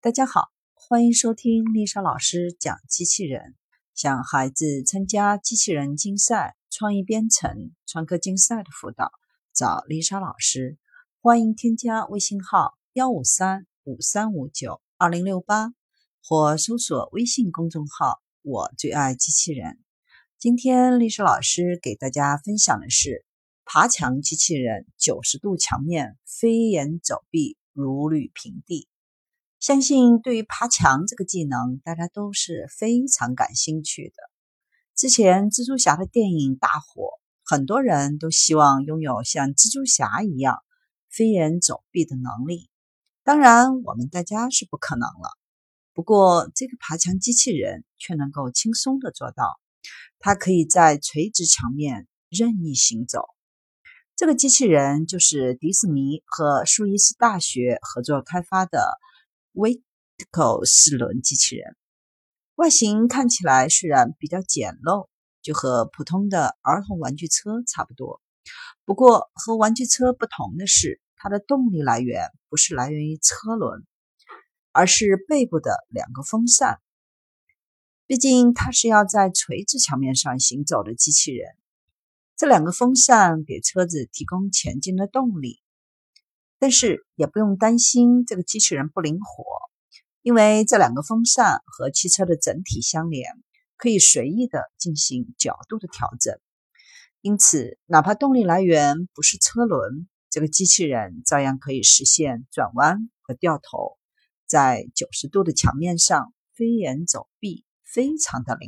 大家好，欢迎收听丽莎老师讲机器人。想孩子参加机器人竞赛、创意编程、创客竞赛的辅导，找丽莎老师。欢迎添加微信号幺五三五三五九二零六八，或搜索微信公众号“我最爱机器人”。今天丽莎老师给大家分享的是爬墙机器人，九十度墙面飞檐走壁，如履平地。相信对于爬墙这个技能，大家都是非常感兴趣的。之前蜘蛛侠的电影大火，很多人都希望拥有像蜘蛛侠一样飞檐走壁的能力。当然，我们大家是不可能了。不过，这个爬墙机器人却能够轻松的做到。它可以在垂直墙面任意行走。这个机器人就是迪士尼和苏伊士大学合作开发的。Vitico 四轮机器人外形看起来虽然比较简陋，就和普通的儿童玩具车差不多。不过和玩具车不同的是，它的动力来源不是来源于车轮，而是背部的两个风扇。毕竟它是要在垂直墙面上行走的机器人，这两个风扇给车子提供前进的动力。但是也不用担心这个机器人不灵活，因为这两个风扇和汽车的整体相连，可以随意的进行角度的调整。因此，哪怕动力来源不是车轮，这个机器人照样可以实现转弯和掉头，在九十度的墙面上飞檐走壁，非常的灵。